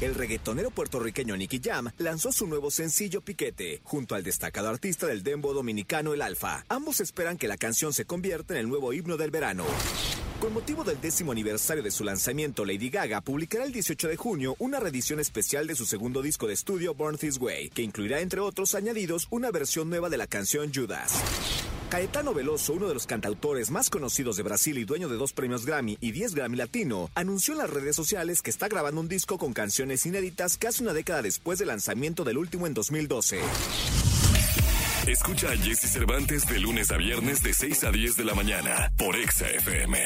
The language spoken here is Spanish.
El reggaetonero puertorriqueño Nicky Jam lanzó su nuevo sencillo Piquete, junto al destacado artista del dembo dominicano El Alfa. Ambos esperan que la canción se convierta en el nuevo himno del verano. Con motivo del décimo aniversario de su lanzamiento, Lady Gaga publicará el 18 de junio una reedición especial de su segundo disco de estudio Born This Way, que incluirá entre otros añadidos una versión nueva de la canción Judas. Caetano Veloso, uno de los cantautores más conocidos de Brasil y dueño de dos premios Grammy y 10 Grammy Latino, anunció en las redes sociales que está grabando un disco con canciones inéditas casi una década después del lanzamiento del último en 2012. Escucha a Jesse Cervantes de lunes a viernes de 6 a 10 de la mañana por Exa FM.